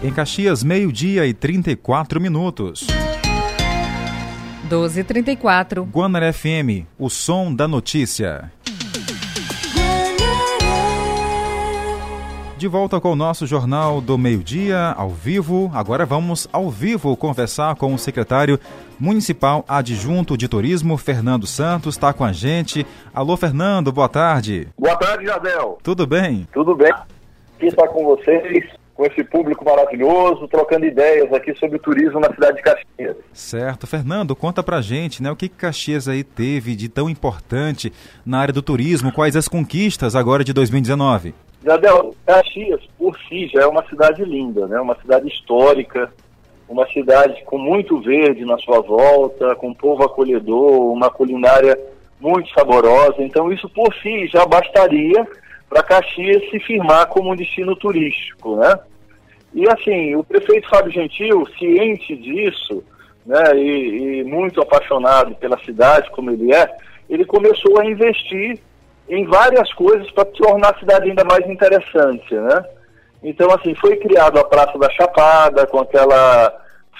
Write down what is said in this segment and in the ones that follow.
Em Caxias, meio-dia e 34 minutos. 12h34. Guanar FM, o som da notícia. De volta com o nosso Jornal do Meio-Dia, ao vivo. Agora vamos ao vivo conversar com o secretário municipal adjunto de turismo, Fernando Santos, está com a gente. Alô, Fernando, boa tarde. Boa tarde, Jadel. Tudo bem? Tudo bem. Aqui está com vocês, com esse público maravilhoso, trocando ideias aqui sobre o turismo na cidade de Caxias. Certo. Fernando, conta pra gente, né, o que Caxias aí teve de tão importante na área do turismo, quais as conquistas agora de 2019? Jadel, Caxias, por si, já é uma cidade linda, né? Uma cidade histórica, uma cidade com muito verde na sua volta, com um povo acolhedor, uma culinária muito saborosa. Então, isso por si já bastaria para Caxias se firmar como um destino turístico, né? E assim, o prefeito Fábio Gentil, ciente disso, né, e, e muito apaixonado pela cidade como ele é, ele começou a investir em várias coisas para tornar a cidade ainda mais interessante, né? Então, assim, foi criada a Praça da Chapada, com aquela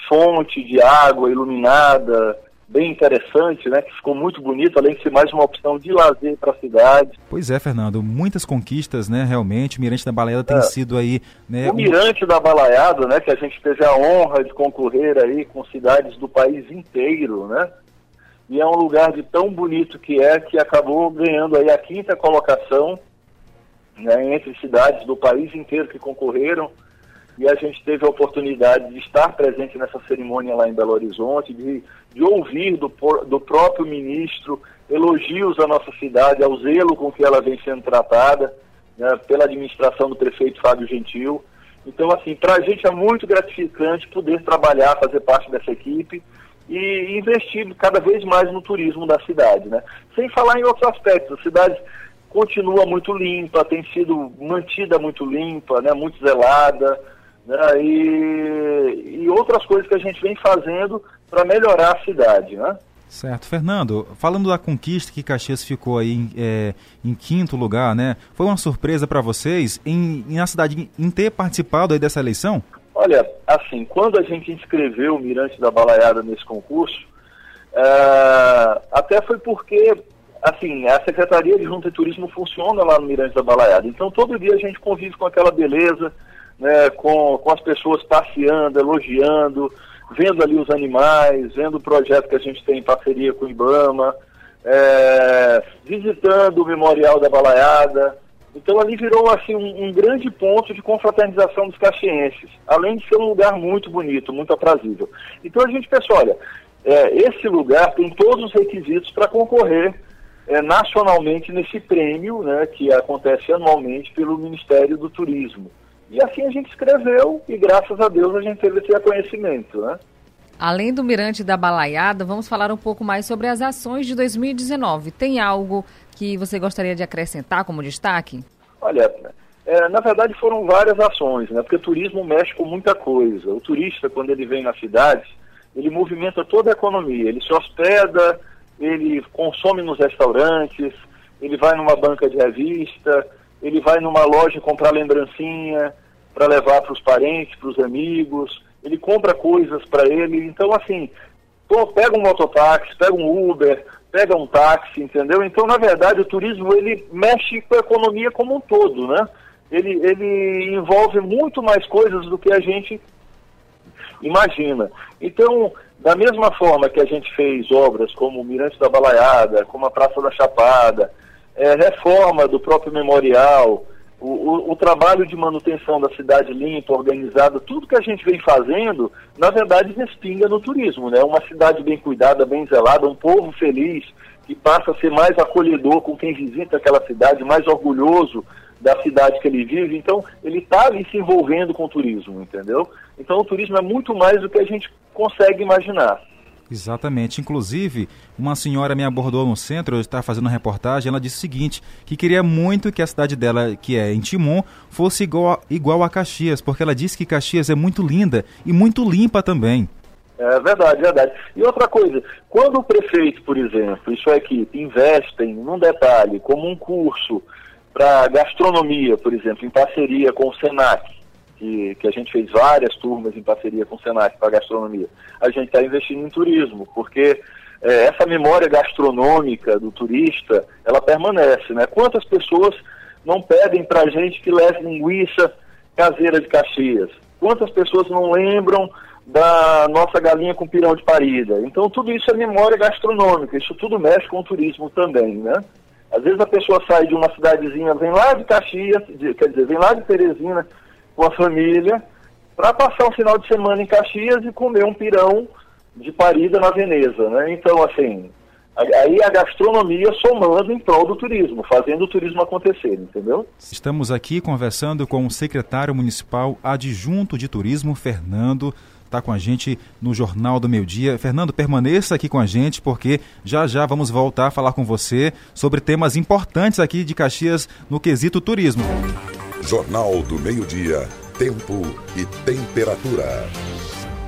fonte de água iluminada, bem interessante, né? Que ficou muito bonito, além de ser mais uma opção de lazer para a cidade. Pois é, Fernando, muitas conquistas, né? Realmente, o Mirante da Balaiada tem é. sido aí, né? O Mirante da Balaiada, né? Que a gente teve a honra de concorrer aí com cidades do país inteiro, né? e é um lugar de tão bonito que é que acabou ganhando aí a quinta colocação né, entre cidades do país inteiro que concorreram e a gente teve a oportunidade de estar presente nessa cerimônia lá em Belo Horizonte, de, de ouvir do, do próprio ministro elogios à nossa cidade, ao zelo com que ela vem sendo tratada né, pela administração do prefeito Fábio Gentil. Então, assim, para a gente é muito gratificante poder trabalhar, fazer parte dessa equipe e investir cada vez mais no turismo da cidade, né? Sem falar em outros aspectos, a cidade continua muito limpa, tem sido mantida muito limpa, né? Muito zelada, né? E, e outras coisas que a gente vem fazendo para melhorar a cidade, né? Certo. Fernando, falando da conquista que Caxias ficou aí em, é, em quinto lugar, né? Foi uma surpresa para vocês em, em a cidade em ter participado aí dessa eleição? Olha, assim, quando a gente inscreveu o Mirante da Balaiada nesse concurso, uh, até foi porque, assim, a Secretaria de Junta e Turismo funciona lá no Mirante da Balaiada. Então, todo dia a gente convive com aquela beleza, né, com, com as pessoas passeando, elogiando, vendo ali os animais, vendo o projeto que a gente tem em parceria com o IBAMA, é, visitando o Memorial da Balaiada, então ali virou assim um, um, grande ponto de confraternização dos caxienses, além de ser um lugar muito bonito, muito aprazível. Então a gente pensou, olha, é, esse lugar tem todos os requisitos para concorrer é, nacionalmente nesse prêmio, né, que acontece anualmente pelo Ministério do Turismo. E assim a gente escreveu e graças a Deus a gente teve esse reconhecimento, né? Além do Mirante da Balaiada, vamos falar um pouco mais sobre as ações de 2019. Tem algo que você gostaria de acrescentar como destaque? Olha, é, na verdade foram várias ações, né? Porque o turismo mexe com muita coisa. O turista, quando ele vem na cidade, ele movimenta toda a economia. Ele se hospeda, ele consome nos restaurantes, ele vai numa banca de revista, ele vai numa loja comprar lembrancinha para levar para os parentes, para os amigos, ele compra coisas para ele. Então, assim, pô, pega um mototáxi, pega um Uber, pega um táxi, entendeu? Então, na verdade, o turismo ele mexe com a economia como um todo, né? Ele, ele envolve muito mais coisas do que a gente imagina. Então, da mesma forma que a gente fez obras como o Mirante da Balaiada, como a Praça da Chapada, é, reforma do próprio memorial, o, o, o, trabalho de manutenção da cidade limpa, organizada, tudo que a gente vem fazendo, na verdade, respinga no turismo, né? Uma cidade bem cuidada, bem zelada, um povo feliz, que passa a ser mais acolhedor com quem visita aquela cidade, mais orgulhoso da cidade que ele vive. Então, ele está ali se envolvendo com o turismo, entendeu? Então, o turismo é muito mais do que a gente consegue imaginar. Exatamente. Inclusive, uma senhora me abordou no centro, eu estava fazendo uma reportagem, ela disse o seguinte, que queria muito que a cidade dela, que é em Timon, fosse igual a, igual a Caxias, porque ela disse que Caxias é muito linda e muito limpa também. É verdade, verdade. E outra coisa, quando o prefeito, por exemplo, e sua equipe investem num detalhe, como um curso para gastronomia, por exemplo, em parceria com o SENAC, que, que a gente fez várias turmas em parceria com o Senac para gastronomia, a gente está investindo em turismo, porque é, essa memória gastronômica do turista, ela permanece, né? Quantas pessoas não pedem para a gente que leve linguiça caseira de Caxias? Quantas pessoas não lembram da nossa galinha com pirão de parida? Então tudo isso é memória gastronômica, isso tudo mexe com o turismo também, né? Às vezes a pessoa sai de uma cidadezinha, vem lá de Caxias, de, quer dizer, vem lá de Teresina com a família, para passar um final de semana em Caxias e comer um pirão de parida na Veneza, né? Então, assim, aí a gastronomia somando em prol do turismo, fazendo o turismo acontecer, entendeu? Estamos aqui conversando com o secretário municipal adjunto de turismo, Fernando está com a gente no Jornal do Meio Dia. Fernando, permaneça aqui com a gente, porque já já vamos voltar a falar com você sobre temas importantes aqui de Caxias no quesito turismo. Jornal do Meio Dia, tempo e temperatura.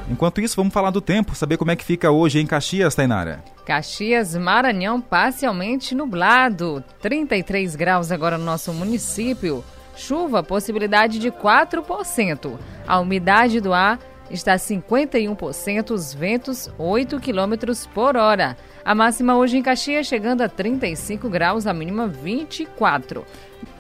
Enquanto isso, vamos falar do tempo, saber como é que fica hoje em Caxias, Tainara. Caxias, Maranhão, parcialmente nublado. 33 graus agora no nosso município. Chuva, possibilidade de 4%. A umidade do ar está 51%, os ventos 8 km por hora. A máxima hoje em Caxias chegando a 35 graus, a mínima 24.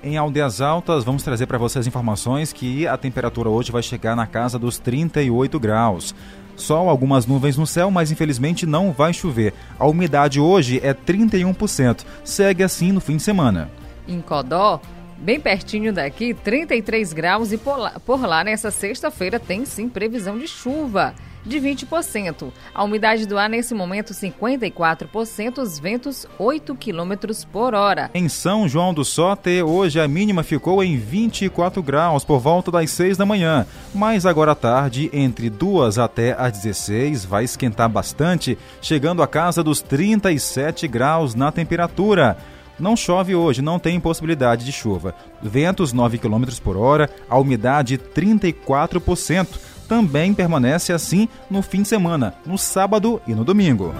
Em Aldeias Altas, vamos trazer para vocês informações que a temperatura hoje vai chegar na casa dos 38 graus. Sol, algumas nuvens no céu, mas infelizmente não vai chover. A umidade hoje é 31%. Segue assim no fim de semana. Em Codó, bem pertinho daqui, 33 graus e por lá, por lá nessa sexta-feira tem sim previsão de chuva de 20%. A umidade do ar nesse momento 54%, os ventos 8 km por hora. Em São João do Sote, hoje a mínima ficou em 24 graus por volta das 6 da manhã, mas agora à tarde, entre 2 até as 16, vai esquentar bastante, chegando a casa dos 37 graus na temperatura. Não chove hoje, não tem possibilidade de chuva. Ventos 9 km por hora, a umidade 34%. Também permanece assim no fim de semana, no sábado e no domingo.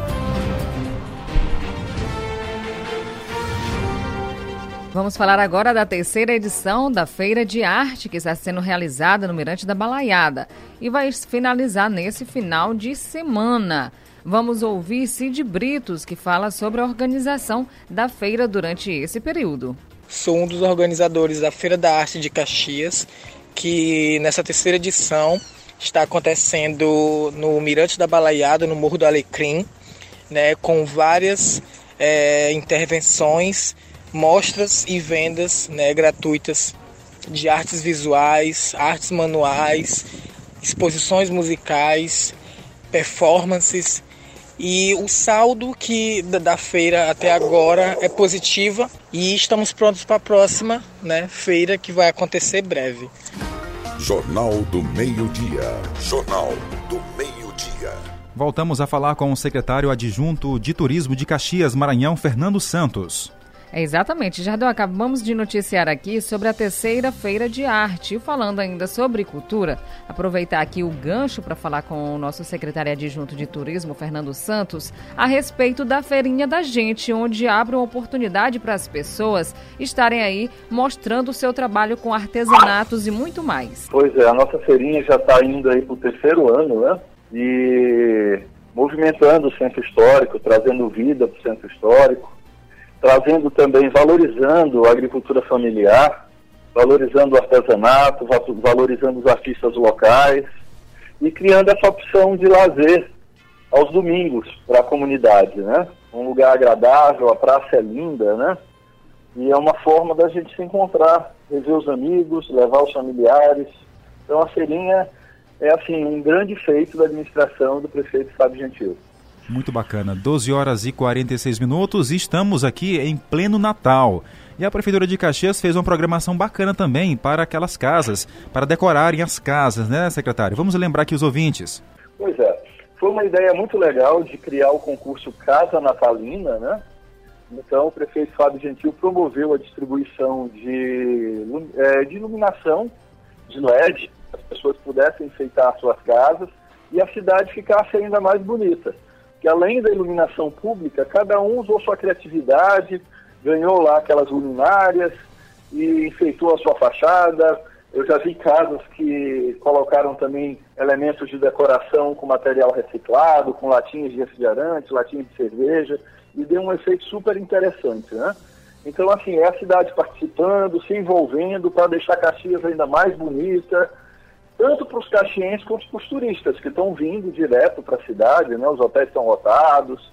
Vamos falar agora da terceira edição da Feira de Arte que está sendo realizada no Mirante da Balaiada e vai finalizar nesse final de semana. Vamos ouvir Cid Britos, que fala sobre a organização da feira durante esse período. Sou um dos organizadores da Feira da Arte de Caxias, que nessa terceira edição está acontecendo no Mirante da Balaiada, no Morro do Alecrim, né, com várias é, intervenções, mostras e vendas né, gratuitas de artes visuais, artes manuais, exposições musicais, performances e o saldo que da feira até agora é positiva e estamos prontos para a próxima né, feira que vai acontecer breve. Jornal do Meio-Dia. Jornal do Meio-Dia. Voltamos a falar com o secretário adjunto de Turismo de Caxias, Maranhão, Fernando Santos. É exatamente, Jardel, acabamos de noticiar aqui sobre a terceira feira de arte. E falando ainda sobre cultura, aproveitar aqui o gancho para falar com o nosso secretário adjunto de turismo, Fernando Santos, a respeito da feirinha da gente, onde abre uma oportunidade para as pessoas estarem aí mostrando o seu trabalho com artesanatos e muito mais. Pois é, a nossa feirinha já está indo aí para o terceiro ano, né? E movimentando o centro histórico, trazendo vida para o centro histórico trazendo também, valorizando a agricultura familiar, valorizando o artesanato, valorizando os artistas locais e criando essa opção de lazer aos domingos para a comunidade, né? Um lugar agradável, a praça é linda, né? E é uma forma da gente se encontrar, rever os amigos, levar os familiares. Então a feirinha é assim um grande feito da administração do prefeito Fábio Gentil. Muito bacana. 12 horas e 46 minutos e estamos aqui em pleno Natal. E a Prefeitura de Caxias fez uma programação bacana também para aquelas casas, para decorarem as casas, né, secretário? Vamos lembrar aqui os ouvintes. Pois é. Foi uma ideia muito legal de criar o concurso Casa Natalina, né? Então, o prefeito Fábio Gentil promoveu a distribuição de, é, de iluminação de LED, as pessoas pudessem enfeitar suas casas e a cidade ficasse ainda mais bonita que além da iluminação pública, cada um usou sua criatividade, ganhou lá aquelas luminárias e enfeitou a sua fachada, Eu já vi casas que colocaram também elementos de decoração com material reciclado, com latinhas de refrigerante, latinhas de cerveja, e deu um efeito super interessante, né? Então, assim, é a cidade participando, se envolvendo para deixar Caxias ainda mais bonita, tanto para os caxienses quanto para os turistas que estão vindo direto para a cidade, né? Os hotéis estão lotados,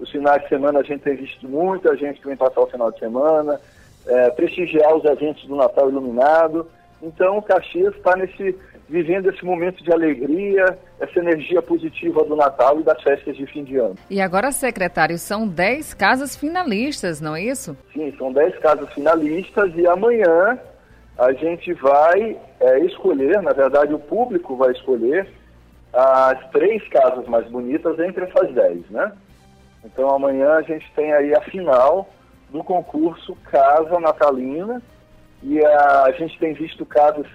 os finais de semana a gente tem visto muita gente que vem passar o final de semana, é, prestigiar os eventos do Natal Iluminado. Então, Caxias está nesse vivendo esse momento de alegria, essa energia positiva do Natal e das festas de fim de ano. E agora, secretário, são 10 casas finalistas, não é isso? Sim, são 10 casas finalistas e amanhã a gente vai é, escolher, na verdade o público vai escolher as três casas mais bonitas entre essas 10, né? Então amanhã a gente tem aí a final do concurso Casa Natalina e a, a gente tem visto casas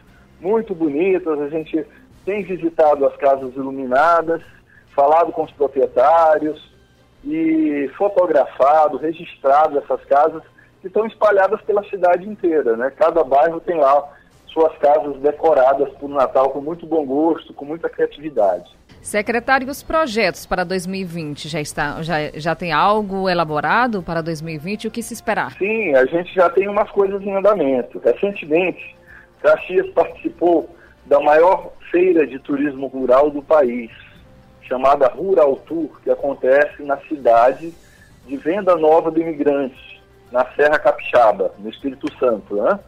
muito bonitas, a gente tem visitado as casas iluminadas, falado com os proprietários e fotografado, registrado essas casas que estão espalhadas pela cidade inteira, né? Cada bairro tem lá suas casas decoradas por Natal com muito bom gosto, com muita criatividade. Secretário, os projetos para 2020 já está, já, já tem algo elaborado para 2020? O que se esperar? Sim, a gente já tem umas coisas em andamento. Recentemente, Caxias participou da maior feira de turismo rural do país, chamada Rural Tour, que acontece na cidade de Venda Nova do Imigrante, na Serra Capixaba, no Espírito Santo. Né?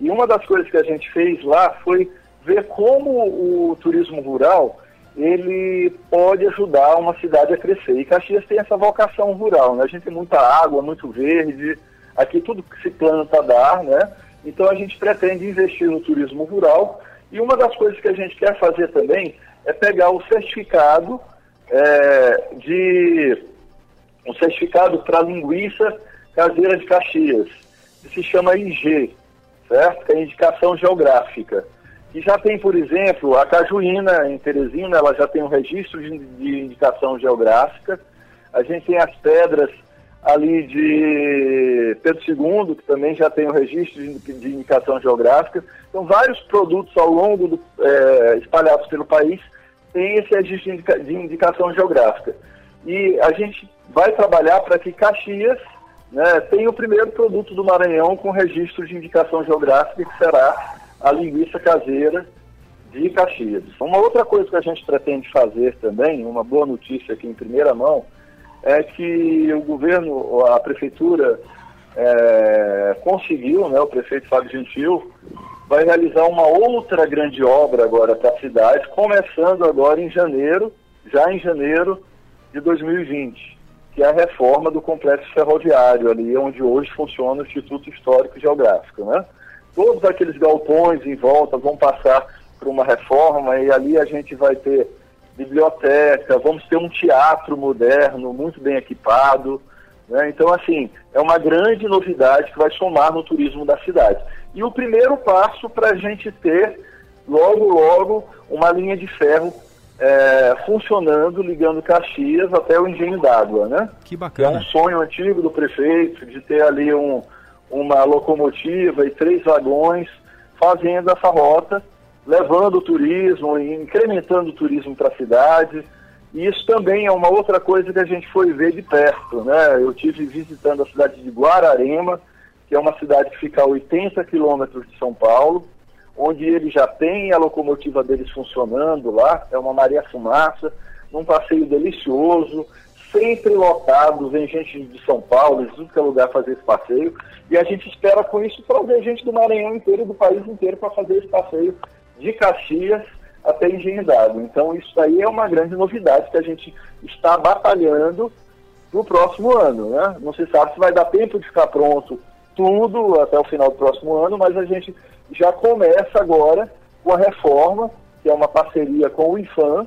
E uma das coisas que a gente fez lá foi ver como o turismo rural ele pode ajudar uma cidade a crescer. E Caxias tem essa vocação rural, né? A gente tem muita água, muito verde, aqui tudo que se planta dá, né? Então a gente pretende investir no turismo rural e uma das coisas que a gente quer fazer também é pegar o certificado é, de um certificado para linguiça caseira de Caxias, que se chama IG, certo? Que é indicação geográfica. E já tem, por exemplo, a Cajuína, em Teresina, ela já tem um registro de, de indicação geográfica. A gente tem as pedras ali de Pedro II, que também já tem o um registro de, de, indicação geográfica. Então, vários produtos ao longo do, é, espalhados pelo país têm esse registro de, indica, de, indicação geográfica. E a gente vai trabalhar para que Caxias né, tenha o primeiro produto do Maranhão com registro de indicação geográfica, que será a linguiça caseira de Caxias. Uma outra coisa que a gente pretende fazer também, uma boa notícia aqui em primeira mão, é que o governo, a prefeitura é, conseguiu, né, o prefeito Fábio Gentil, vai realizar uma outra grande obra agora para a cidade, começando agora em janeiro, já em janeiro de 2020, que é a reforma do complexo ferroviário, ali onde hoje funciona o Instituto Histórico Geográfico. Né? Todos aqueles galpões em volta vão passar por uma reforma e ali a gente vai ter biblioteca, vamos ter um teatro moderno, muito bem equipado. Né? Então, assim, é uma grande novidade que vai somar no turismo da cidade. E o primeiro passo para a gente ter, logo, logo, uma linha de ferro é, funcionando, ligando Caxias até o Engenho d'Água, né? Que bacana. É um sonho antigo do prefeito de ter ali um, uma locomotiva e três vagões fazendo essa rota levando o turismo, incrementando o turismo para a cidade. E isso também é uma outra coisa que a gente foi ver de perto. Né? Eu tive visitando a cidade de Guararema, que é uma cidade que fica a 80 quilômetros de São Paulo, onde ele já tem a locomotiva deles funcionando lá, é uma Maria Fumaça, num passeio delicioso, sempre lotado, vem gente de São Paulo, de tudo que é lugar fazer esse passeio, e a gente espera com isso trazer gente do Maranhão inteiro, do país inteiro, para fazer esse passeio de Caxias até Engenho d'Água. Então isso aí é uma grande novidade que a gente está batalhando no próximo ano. Né? Não se sabe se vai dar tempo de ficar pronto tudo até o final do próximo ano, mas a gente já começa agora com a reforma, que é uma parceria com o IFAM,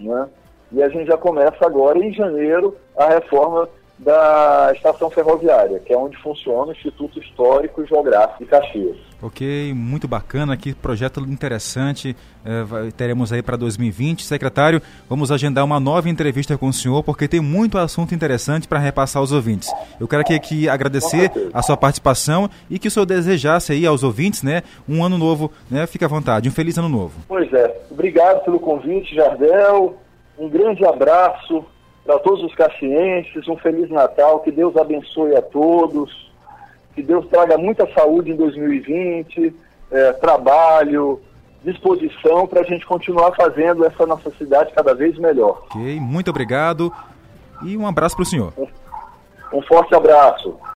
né? e a gente já começa agora em janeiro a reforma da estação ferroviária, que é onde funciona o Instituto Histórico e Geográfico de Caxias. Ok, muito bacana, que projeto interessante é, vai, teremos aí para 2020. Secretário, vamos agendar uma nova entrevista com o senhor, porque tem muito assunto interessante para repassar aos ouvintes. Eu quero aqui, aqui agradecer a sua participação e que o senhor desejasse aí aos ouvintes, né, um ano novo, né, fique à vontade, um feliz ano novo. Pois é, obrigado pelo convite, Jardel, um grande abraço para todos os caxienses, um Feliz Natal, que Deus abençoe a todos que Deus traga muita saúde em 2020, é, trabalho, disposição para a gente continuar fazendo essa nossa cidade cada vez melhor. Ok, muito obrigado e um abraço para o senhor. Um, um forte abraço.